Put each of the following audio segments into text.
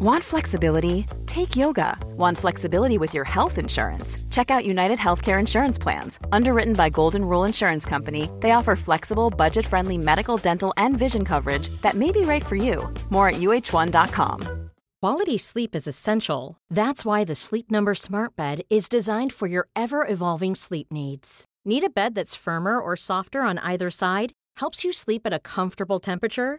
Want flexibility? Take yoga. Want flexibility with your health insurance? Check out United Healthcare Insurance Plans. Underwritten by Golden Rule Insurance Company, they offer flexible, budget friendly medical, dental, and vision coverage that may be right for you. More at uh1.com. Quality sleep is essential. That's why the Sleep Number Smart Bed is designed for your ever evolving sleep needs. Need a bed that's firmer or softer on either side? Helps you sleep at a comfortable temperature?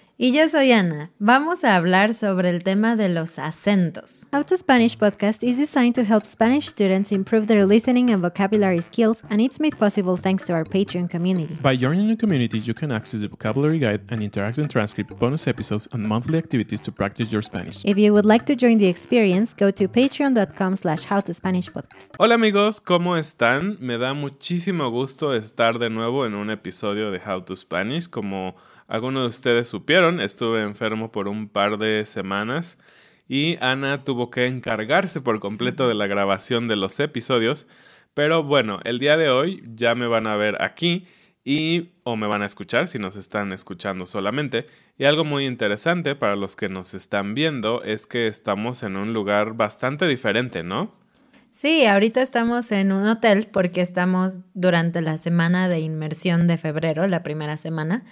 Y yo soy Ana. Vamos a hablar sobre el tema de los acentos. How to Spanish podcast is designed to help Spanish students improve their listening and vocabulary skills, and it's made possible thanks to our Patreon community. By joining the community, you can access the vocabulary guide and interactive transcript, bonus episodes, and monthly activities to practice your Spanish. If you would like to join the experience, go to patreon.com slash howtospanishpodcast. Hola amigos, ¿cómo están? Me da muchísimo gusto estar de nuevo en un episodio de How to Spanish. Como algunos de ustedes supieron, estuve enfermo por un par de semanas y Ana tuvo que encargarse por completo de la grabación de los episodios. Pero bueno, el día de hoy ya me van a ver aquí y o me van a escuchar si nos están escuchando solamente. Y algo muy interesante para los que nos están viendo es que estamos en un lugar bastante diferente, ¿no? Sí, ahorita estamos en un hotel porque estamos durante la semana de inmersión de febrero, la primera semana.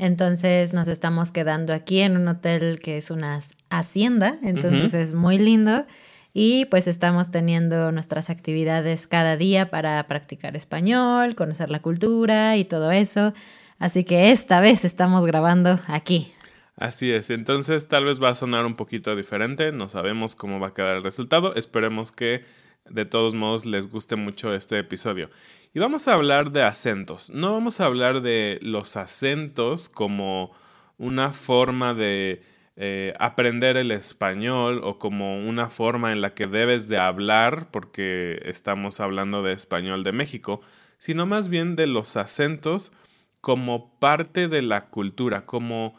Entonces nos estamos quedando aquí en un hotel que es una hacienda, entonces es muy lindo. Y pues estamos teniendo nuestras actividades cada día para practicar español, conocer la cultura y todo eso. Así que esta vez estamos grabando aquí. Así es, entonces tal vez va a sonar un poquito diferente, no sabemos cómo va a quedar el resultado, esperemos que de todos modos les guste mucho este episodio. Y vamos a hablar de acentos. No vamos a hablar de los acentos como una forma de eh, aprender el español o como una forma en la que debes de hablar porque estamos hablando de español de México, sino más bien de los acentos como parte de la cultura, como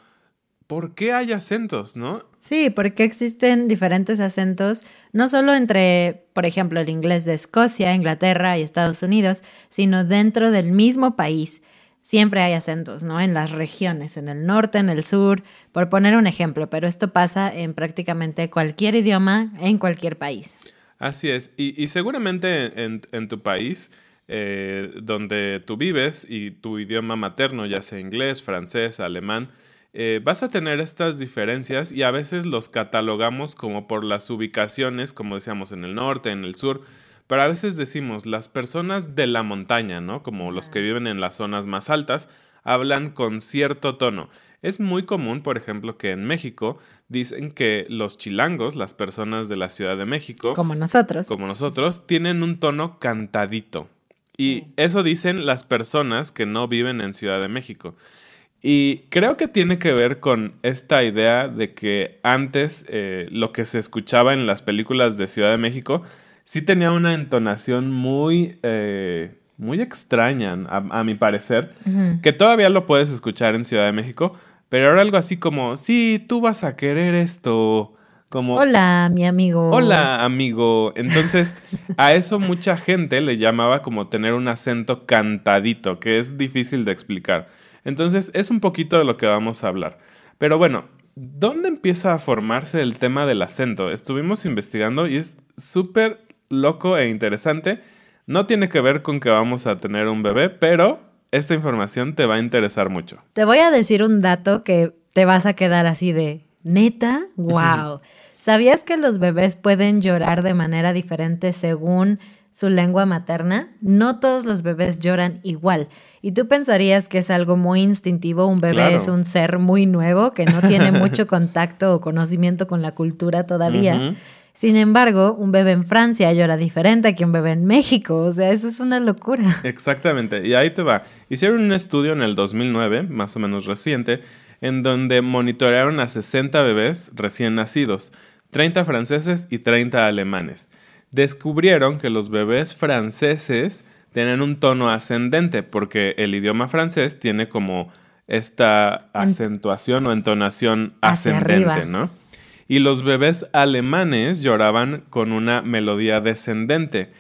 ¿por qué hay acentos, no? Sí, porque existen diferentes acentos, no solo entre, por ejemplo, el inglés de Escocia, Inglaterra y Estados Unidos, sino dentro del mismo país. Siempre hay acentos, ¿no? En las regiones, en el norte, en el sur, por poner un ejemplo, pero esto pasa en prácticamente cualquier idioma, en cualquier país. Así es, y, seguramente en, en, tu país, eh, donde tú vives y tu idioma materno, ya sea inglés, francés, alemán, eh, vas a tener estas diferencias y a veces los catalogamos como por las ubicaciones, como decíamos en el norte, en el sur, pero a veces decimos las personas de la montaña, ¿no? Como los que viven en las zonas más altas, hablan con cierto tono. Es muy común, por ejemplo, que en México dicen que los chilangos, las personas de la Ciudad de México, como nosotros, como nosotros, tienen un tono cantadito. Y eso dicen las personas que no viven en Ciudad de México. Y creo que tiene que ver con esta idea de que antes eh, lo que se escuchaba en las películas de Ciudad de México sí tenía una entonación muy, eh, muy extraña, a, mi parecer, que todavía lo puedes escuchar en Ciudad de México, pero era algo así como, sí, tú vas a querer esto. Como, Hola, mi amigo. Hola, amigo. Entonces, a eso mucha gente le llamaba como tener un acento cantadito, que es difícil de explicar. Entonces, es un poquito de lo que vamos a hablar. Pero bueno, ¿dónde empieza a formarse el tema del acento? Estuvimos investigando y es súper loco e interesante. No tiene que ver con que vamos a tener un bebé, pero esta información te va a interesar mucho. Te voy a decir un dato que te vas a quedar así de, neta, wow. ¿Sabías que los bebés pueden llorar de manera diferente según su lengua materna? No todos los bebés lloran igual. Y tú pensarías que es algo muy instintivo, un bebé Claro. es un ser muy nuevo que no tiene mucho contacto o conocimiento con la cultura todavía. Sin embargo, un bebé en Francia llora diferente que un bebé en México. O sea, eso es una locura. Exactamente, y ahí te va. Hicieron un estudio en el 2009, más o menos reciente, en donde monitorearon a 60 bebés recién nacidos, 30 franceses y 30 alemanes. Descubrieron que los bebés franceses tienen un tono ascendente, porque el idioma francés tiene como esta acentuación o entonación ascendente. ¿no? Y los bebés alemanes lloraban con una melodía descendente.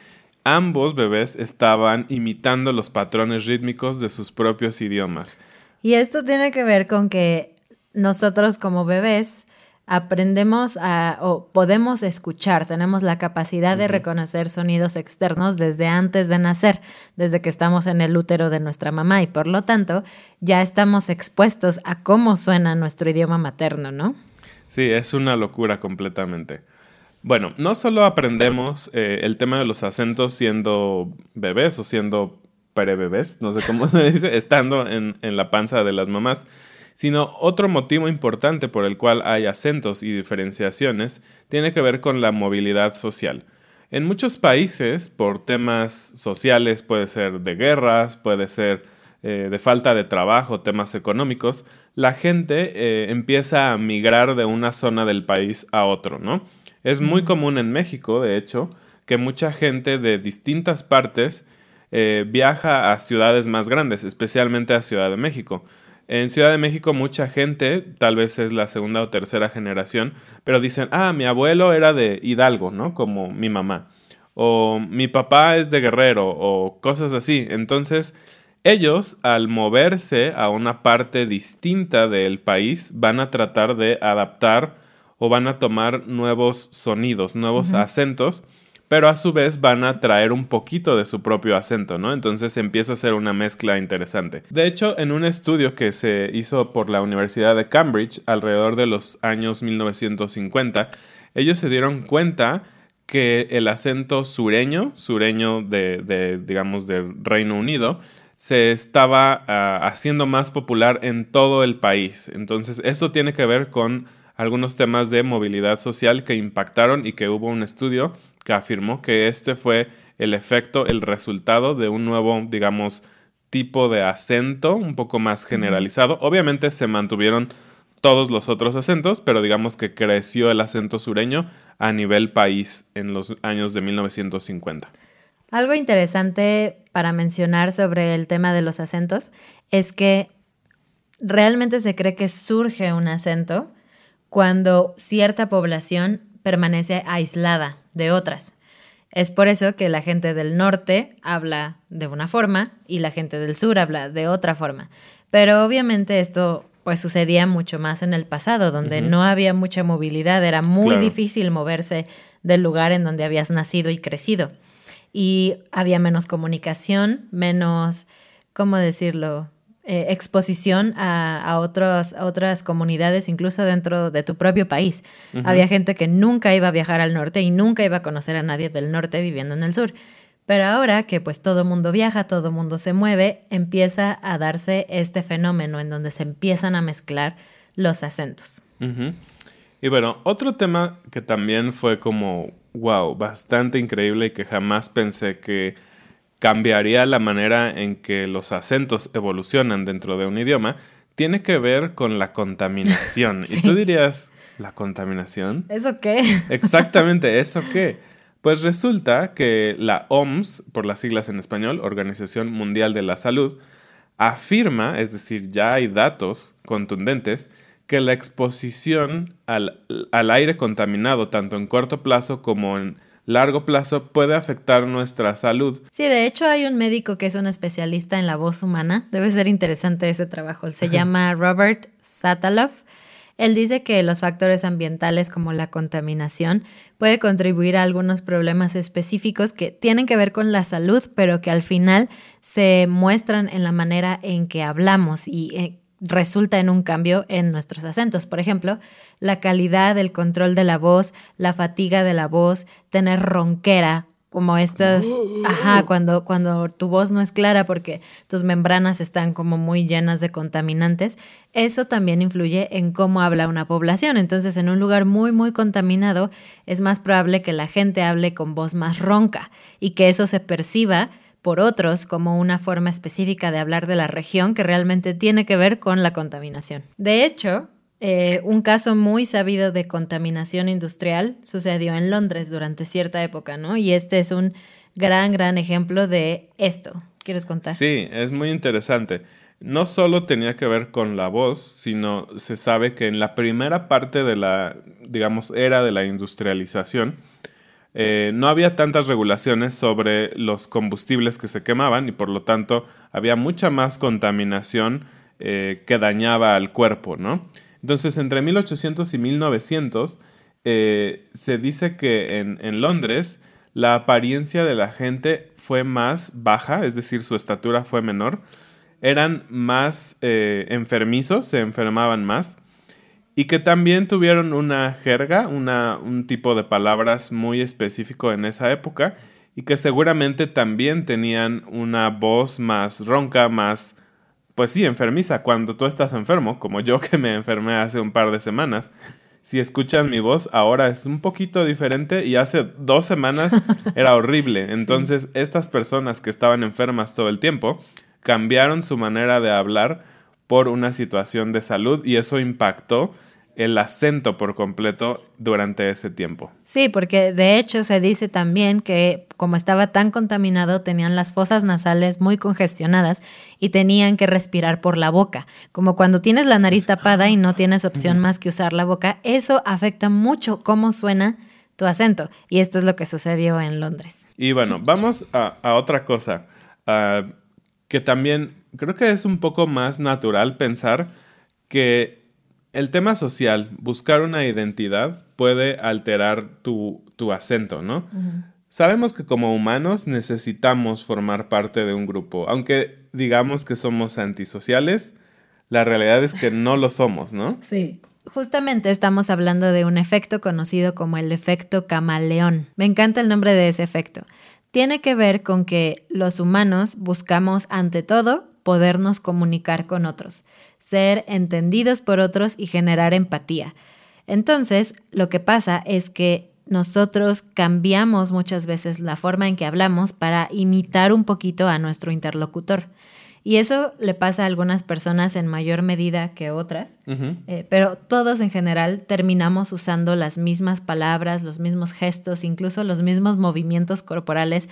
Ambos bebés estaban imitando los patrones rítmicos de sus propios idiomas. Y esto tiene que ver con que nosotros como bebés aprendemos a, o podemos escuchar, tenemos la capacidad de reconocer sonidos externos desde antes de nacer, desde que estamos en el útero de nuestra mamá y por lo tanto ya estamos expuestos a cómo suena nuestro idioma materno, ¿no? Sí, es una locura completamente. Bueno, no solo aprendemos eh, el tema de los acentos siendo bebés o siendo prebebés, no sé cómo se dice, estando en, en la panza de las mamás, sino otro motivo importante por el cual hay acentos y diferenciaciones tiene que ver con la movilidad social. En muchos países, por temas sociales, puede ser de guerras, puede ser eh, de falta de trabajo, temas económicos, la gente eh, empieza a migrar de una zona del país a otro, ¿no? Es muy común en México, de hecho, que mucha gente de distintas partes eh, viaja a ciudades más grandes, especialmente a Ciudad de México. En Ciudad de México mucha gente, tal vez es la segunda o tercera generación, pero dicen, ah, mi abuelo era de Hidalgo, ¿no? Como mi mamá. O mi papá es de Guerrero, o cosas así. Entonces, ellos, al moverse a una parte distinta del país, van a tratar de adaptar o van a tomar nuevos sonidos, nuevos acentos, pero a su vez van a traer un poquito de su propio acento, ¿no? Entonces empieza a ser una mezcla interesante. De hecho, en un estudio que se hizo por la Universidad de Cambridge alrededor de los años 1950, ellos se dieron cuenta que el acento sureño, sureño de, digamos, del Reino Unido, se estaba ah, haciendo más popular en todo el país. Entonces, esto tiene que ver con algunos temas de movilidad social que impactaron y que hubo un estudio que afirmó que este fue el efecto, el resultado de un nuevo, digamos, tipo de acento un poco más generalizado. Obviamente se mantuvieron todos los otros acentos, pero digamos que creció el acento sureño a nivel país en los años de 1950. Algo interesante para mencionar sobre el tema de los acentos es que realmente se cree que surge un acento cuando cierta población permanece aislada de otras. Es por eso que la gente del norte habla de una forma y la gente del sur habla de otra forma. Pero obviamente esto pues sucedía mucho más en el pasado, donde no había mucha movilidad, era muy Claro. difícil moverse del lugar en donde habías nacido y crecido. Y había menos comunicación, menos, ¿cómo decirlo? Eh, exposición a, a otros, a otras comunidades, incluso dentro de tu propio país. Había gente que nunca iba a viajar al norte y nunca iba a conocer a nadie del norte viviendo en el sur. Pero ahora que pues todo mundo viaja, todo mundo se mueve, empieza a darse este fenómeno en donde se empiezan a mezclar los acentos. Y bueno, otro tema que también fue como, wow, bastante increíble y que jamás pensé que cambiaría la manera en que los acentos evolucionan dentro de un idioma, tiene que ver con la contaminación. Y tú dirías, ¿la contaminación? ¿Eso qué? Exactamente, ¿eso qué? Pues resulta que la OMS, por las siglas en español, Organización Mundial de la Salud, afirma, es decir, ya hay datos contundentes, que la exposición al, al aire contaminado, tanto en corto plazo como en largo plazo, puede afectar nuestra salud. Sí, de hecho hay un médico que es un especialista en la voz humana. Debe ser interesante ese trabajo. Se llama Robert Sataloff. Él dice que los factores ambientales como la contaminación puede contribuir a algunos problemas específicos que tienen que ver con la salud, pero que al final se muestran en la manera en que hablamos y eh, resulta en un cambio en nuestros acentos. Por ejemplo, la calidad, el control de la voz, la fatiga de la voz, tener ronquera como estas, ajá, cuando, cuando tu voz no es clara porque tus membranas están como muy llenas de contaminantes, eso también influye en cómo habla una población. Entonces, en un lugar muy, muy contaminado, es más probable que la gente hable con voz más ronca y que eso se perciba por otros como una forma específica de hablar de la región que realmente tiene que ver con la contaminación. De hecho, eh, un caso muy sabido de contaminación industrial sucedió en Londres durante cierta época, ¿no? Y este es un gran, gran ejemplo de esto. ¿Quieres contar? Sí, es muy interesante. No solo tenía que ver con la voz, sino se sabe que en la primera parte de la, digamos, era de la industrialización, eh, no había tantas regulaciones sobre los combustibles que se quemaban y por lo tanto había mucha más contaminación eh, que dañaba al cuerpo, ¿no? Entonces, entre 1800 y 1900, eh, se dice que en, Londres la apariencia de la gente fue más baja, es decir, su estatura fue menor, eran más enfermizos, se enfermaban más, y que también tuvieron una jerga, una, un tipo de palabras muy específico en esa época, y que seguramente también tenían una voz más ronca, más pues sí, enfermiza. Cuando tú estás enfermo, como yo que me enfermé hace un par de semanas, si escuchan mi voz, ahora es un poquito diferente y hace dos semanas era horrible. Entonces, estas personas que estaban enfermas todo el tiempo cambiaron su manera de hablar por una situación de salud y eso impactó el acento por completo durante ese tiempo. Sí, porque de hecho se dice también que como estaba tan contaminado tenían las fosas nasales muy congestionadas y tenían que respirar por la boca. Como cuando tienes la nariz tapada y no tienes opción más que usar la boca, eso afecta mucho cómo suena tu acento. Y esto es lo que sucedió en Londres. Y bueno, vamos a, otra cosa ah, que también creo que es un poco más natural pensar que el tema social, buscar una identidad, puede alterar tu, acento, ¿no? Sabemos que como humanos necesitamos formar parte de un grupo, aunque digamos que somos antisociales, la realidad es que no lo somos, ¿no? Sí. Justamente estamos hablando de un efecto conocido como el efecto camaleón. Me encanta el nombre de ese efecto. Tiene que ver con que los humanos buscamos ante todo podernos comunicar con otros ser entendidos por otros y generar empatía. Entonces, lo que pasa es que nosotros cambiamos muchas veces la forma en que hablamos para imitar un poquito a nuestro interlocutor. Y eso le pasa a algunas personas en mayor medida que otras, eh, pero todos en general terminamos usando las mismas palabras, los mismos gestos, incluso los mismos movimientos corporales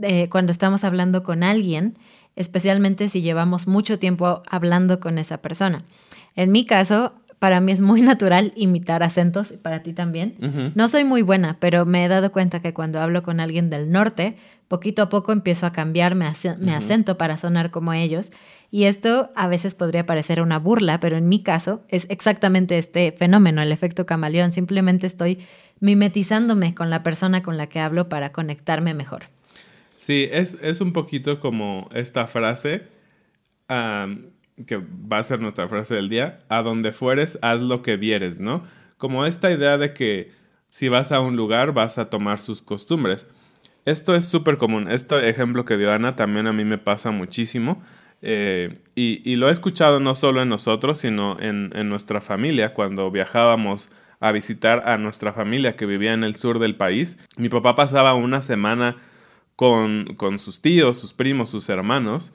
eh, cuando estamos hablando con alguien especialmente si llevamos mucho tiempo hablando con esa persona. En mi caso, para mí es muy natural imitar acentos, y para ti también. No soy muy buena, pero me he dado cuenta que cuando hablo con alguien del norte, poquito a poco empiezo a cambiar mi, acento para sonar como ellos. Y esto a veces podría parecer una burla, pero en mi caso es exactamente este fenómeno, el efecto camaleón. Simplemente estoy mimetizándome con la persona con la que hablo para conectarme mejor. Sí, es, es un poquito como esta frase, que va a ser nuestra frase del día, a donde fueres, haz lo que vieres, ¿no? Como esta idea de que si vas a un lugar vas a tomar sus costumbres. Esto es súper común. Este ejemplo que dio Ana también a mí me pasa muchísimo. Eh, y, y, lo he escuchado no solo en nosotros, sino en, en nuestra familia. Cuando viajábamos a visitar a nuestra familia que vivía en el sur del país, mi papá pasaba una semana con, con sus tíos, sus primos, sus hermanos,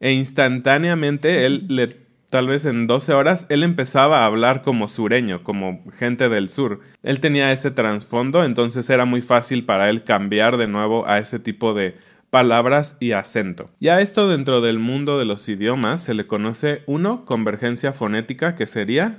e instantáneamente él le tal vez en 12 horas, él empezaba a hablar como sureño, como gente del sur. Él tenía ese trasfondo, entonces era muy fácil para él cambiar de nuevo a ese tipo de palabras y acento. Y a esto dentro del mundo de los idiomas se le conoce uno, convergencia fonética, que sería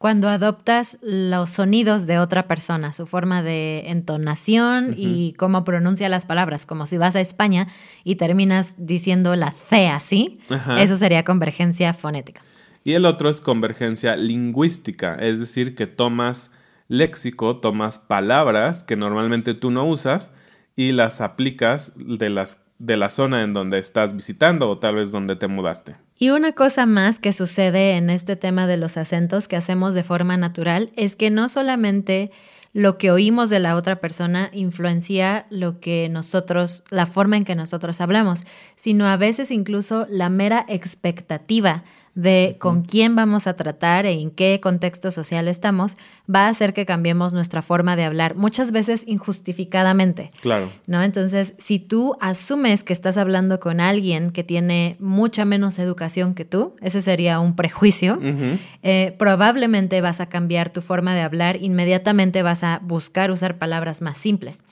cuando adoptas los sonidos de otra persona, su forma de entonación y cómo pronuncia las palabras, como si vas a España y terminas diciendo la C así, eso sería convergencia fonética. Y el otro es convergencia lingüística, es decir, que tomas léxico, tomas palabras que normalmente tú no usas y las aplicas de, las, de la zona en donde estás visitando o tal vez donde te mudaste. Y una cosa más que sucede en este tema de los acentos que hacemos de forma natural es que no solamente lo que oímos de la otra persona influencia lo que nosotros, la forma en que nosotros hablamos, sino a veces incluso la mera expectativa de con quién vamos a tratar e en qué contexto social estamos, va a hacer que cambiemos nuestra forma de hablar, muchas veces injustificadamente. Claro. ¿No? Entonces, si tú asumes que estás hablando con alguien que tiene mucha menos educación que tú, ese sería un prejuicio, eh, probablemente vas a cambiar tu forma de hablar, inmediatamente vas a buscar usar palabras más simples.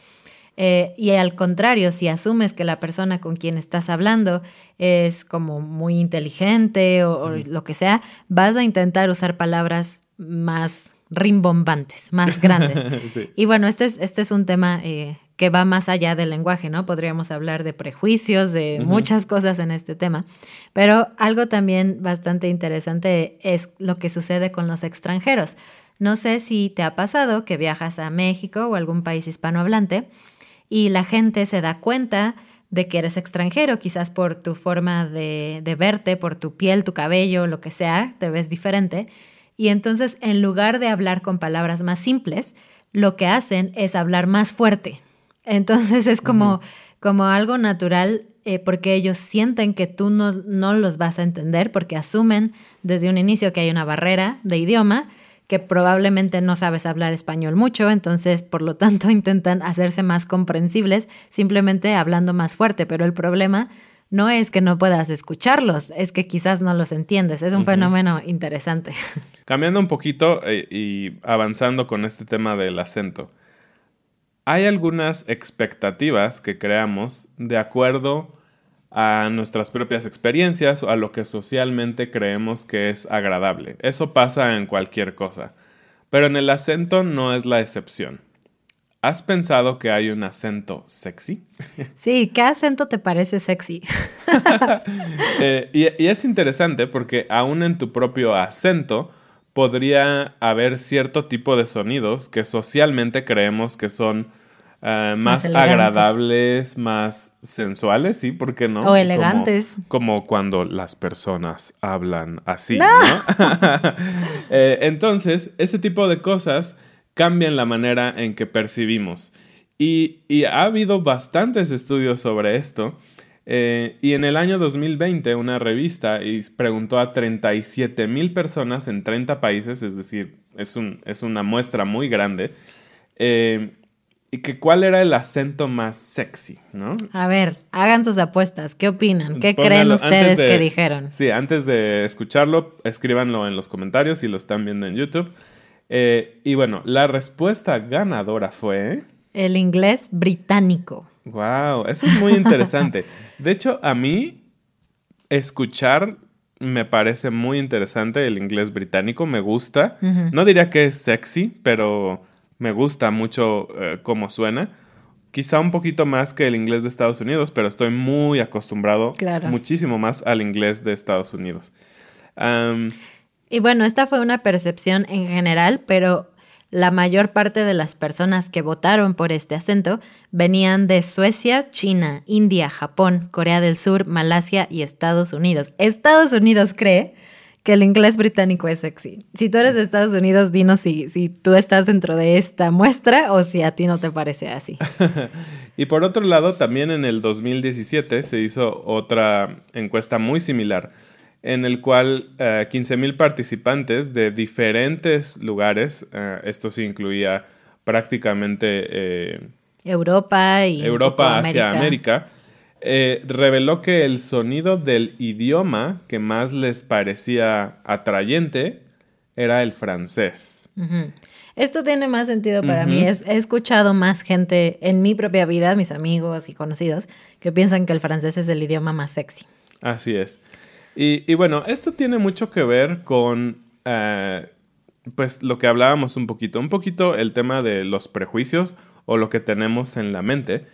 Eh, y al contrario, si asumes que la persona con quien estás hablando es como muy inteligente o, lo que sea, vas a intentar usar palabras más rimbombantes, más grandes. Y bueno, este es, este es un tema eh, que va más allá del lenguaje, ¿no? Podríamos hablar de prejuicios, de muchas cosas en este tema. Pero algo también bastante interesante es lo que sucede con los extranjeros. No sé si te ha pasado que viajas a México o algún país hispanohablante y la gente se da cuenta de que eres extranjero, quizás por tu forma de, verte, por tu piel, tu cabello, lo que sea, te ves diferente. Y entonces, en lugar de hablar con palabras más simples, lo que hacen es hablar más fuerte. Entonces es como, como algo natural eh, porque ellos sienten que tú no, no los vas a entender porque asumen desde un inicio que hay una barrera de idioma que probablemente no sabes hablar español mucho, entonces por lo tanto intentan hacerse más comprensibles simplemente hablando más fuerte, pero el problema no es que no puedas escucharlos, es que quizás no los entiendes. Es un fenómeno interesante. Cambiando un poquito eh, y avanzando con este tema del acento, hay algunas expectativas que creamos de acuerdo a nuestras propias experiencias o a lo que socialmente creemos que es agradable. Eso pasa en cualquier cosa, pero en el acento no es la excepción. ¿Has pensado que hay un acento sexy? Sí, ¿qué acento te parece sexy? Eh, y, es interesante porque aún en tu propio acento podría haber cierto tipo de sonidos que socialmente creemos que son Ah, más, agradables, más sensuales, sí, ¿por qué no? O elegantes. Como, cuando las personas hablan así, ¿no? Eh, entonces, ese tipo de cosas cambian la manera en que percibimos. Y, ha habido bastantes estudios sobre esto. Eh, y en el año 2020, una revista preguntó a 37 mil personas en 30 países, es decir, es, un, es una muestra muy grande. Eh, y que cuál era el acento más sexy, ¿no? A ver, hagan sus apuestas. ¿Qué opinan? ¿Qué creen ustedes que dijeron? Sí, antes de escucharlo, escríbanlo en los comentarios si lo están viendo en YouTube. Eh, y bueno, la respuesta ganadora fue... El inglés británico. Wow, eso es muy interesante. de hecho, a mí escuchar me parece muy interesante el inglés británico, me gusta. No diría que es sexy, pero me gusta mucho eh, cómo suena. Quizá un poquito más que el inglés de Estados Unidos, pero estoy muy acostumbrado muchísimo más al inglés de Estados Unidos. y bueno, esta fue una percepción en general, pero la mayor parte de las personas que votaron por este acento venían de Suecia, China, India, Japón, Corea del Sur, Malasia y Estados Unidos. Estados Unidos cree que el inglés británico es sexy. Si tú eres de Estados Unidos, dinos si, si tú estás dentro de esta muestra o si a ti no te parece así. y por otro lado, también en el 2017 se hizo otra encuesta muy similar en el cual 15.000 eh, participantes de diferentes lugares, eh, esto sí incluía prácticamente eh, Europa y Europa hacia América eh, reveló que el sonido del idioma que más les parecía atrayente era el francés. Esto tiene más sentido para mí. he escuchado más gente en mi propia vida, mis amigos y conocidos, que piensan que el francés es el idioma más sexy. Así es. Y, bueno, esto tiene mucho que ver con, eh, pues, lo que hablábamos un poquito. Un poquito el tema de los prejuicios o lo que tenemos en la mente.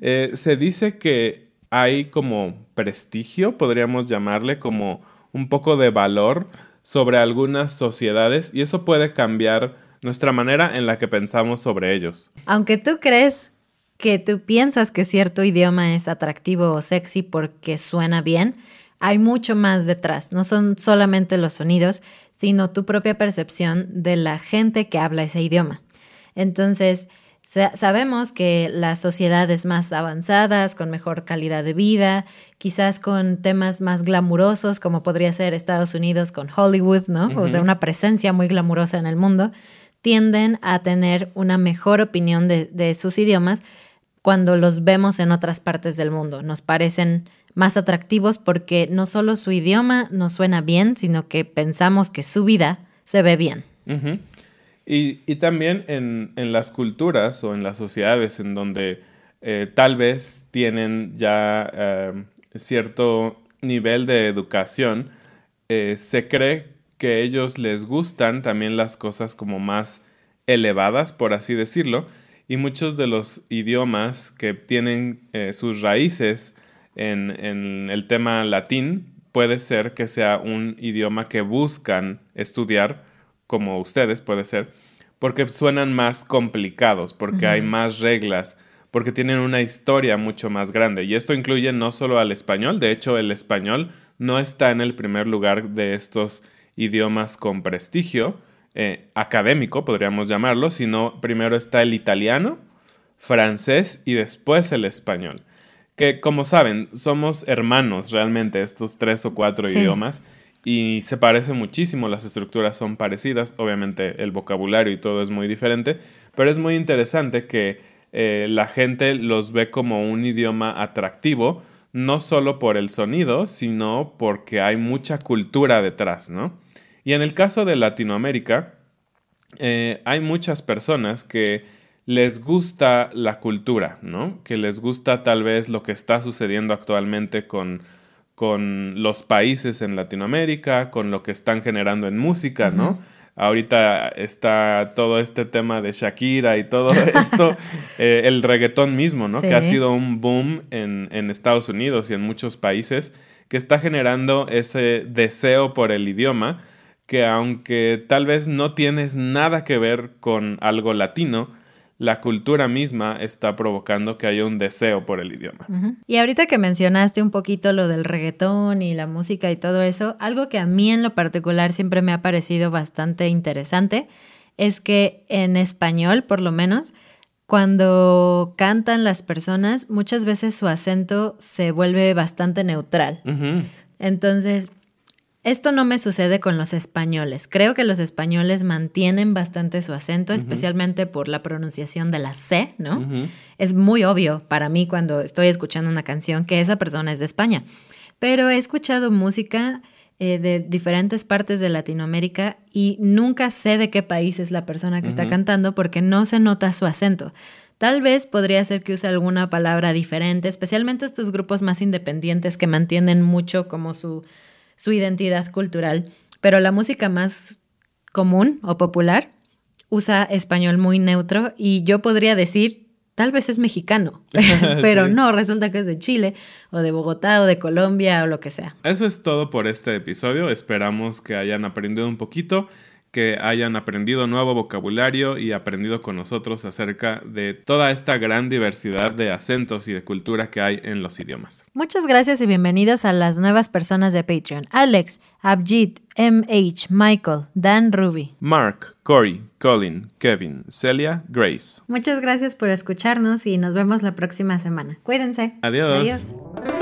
Eh, se dice que hay como prestigio, podríamos llamarle, como un poco de valor sobre algunas sociedades y eso puede cambiar nuestra manera en la que pensamos sobre ellos. Aunque tú crees que tú piensas que cierto idioma es atractivo o sexy porque suena bien, hay mucho más detrás. No son solamente los sonidos, sino tu propia percepción de la gente que habla ese idioma. Entonces, sabemos que las sociedades más avanzadas, con mejor calidad de vida, quizás con temas más glamurosos, como podría ser Estados Unidos con Hollywood, ¿no? O sea, una presencia muy glamurosa en el mundo, tienden a tener una mejor opinión de, de sus idiomas cuando los vemos en otras partes del mundo. Nos parecen más atractivos porque no solo su idioma nos suena bien, sino que pensamos que su vida se ve bien. Y, también en, las culturas o en las sociedades en donde eh, tal vez tienen ya eh, cierto nivel de educación, eh, se cree que ellos les gustan también las cosas como más elevadas, por así decirlo, y muchos de los idiomas que tienen sus raíces en, el tema latín, puede ser que sea un idioma que buscan estudiar, como ustedes puede ser, porque suenan más complicados, porque hay más reglas, porque tienen una historia mucho más grande. Y esto incluye no solo al español, de hecho el español no está en el primer lugar de estos idiomas con prestigio eh, académico, podríamos llamarlo, sino primero está el italiano, francés y después el español. Que como saben, somos hermanos realmente estos tres o cuatro idiomas y se parecen muchísimo, las estructuras son parecidas, obviamente el vocabulario y todo es muy diferente, pero es muy interesante que eh, la gente los ve como un idioma atractivo, no solo por el sonido, sino porque hay mucha cultura detrás, ¿no? Y en el caso de Latinoamérica, eh, hay muchas personas que les gusta la cultura, ¿no? Que les gusta tal vez lo que está sucediendo actualmente con, con los países en Latinoamérica, con lo que están generando en música, ¿no? Ahorita está todo este tema de Shakira y todo esto, eh, el reggaetón mismo, ¿no? Que ha sido un boom en, en Estados Unidos y en muchos países, que está generando ese deseo por el idioma, que aunque tal vez no tienes nada que ver con algo latino, la cultura misma está provocando que haya un deseo por el idioma. Y ahorita que mencionaste un poquito lo del reggaetón y la música y todo eso, algo que a mí en lo particular siempre me ha parecido bastante interesante es que en español, por lo menos, cuando cantan las personas, muchas veces su acento se vuelve bastante neutral. Entonces, esto no me sucede con los españoles. Creo que los españoles mantienen bastante su acento, especialmente por la pronunciación de la C, ¿no? Es muy obvio para mí cuando estoy escuchando una canción que esa persona es de España. Pero he escuchado música eh, de diferentes partes de Latinoamérica y nunca sé de qué país es la persona que está cantando porque no se nota su acento. Tal vez podría ser que use alguna palabra diferente, especialmente estos grupos más independientes que mantienen mucho como su su identidad cultural, pero la música más común o popular usa español muy neutro y yo podría decir, tal vez es mexicano, pero no, resulta que es de Chile o de Bogotá o de Colombia o lo que sea. Eso es todo por este episodio, esperamos que hayan aprendido un poquito que hayan aprendido nuevo vocabulario y aprendido con nosotros acerca de toda esta gran diversidad de acentos y de cultura que hay en los idiomas. Muchas gracias y bienvenidos a las nuevas personas de Patreon. Alex, Abjit, MH, Michael, Dan Ruby. Mark, Corey, Colin, Kevin, Celia, Grace. Muchas gracias por escucharnos y nos vemos la próxima semana. Cuídense. Adiós. Adiós.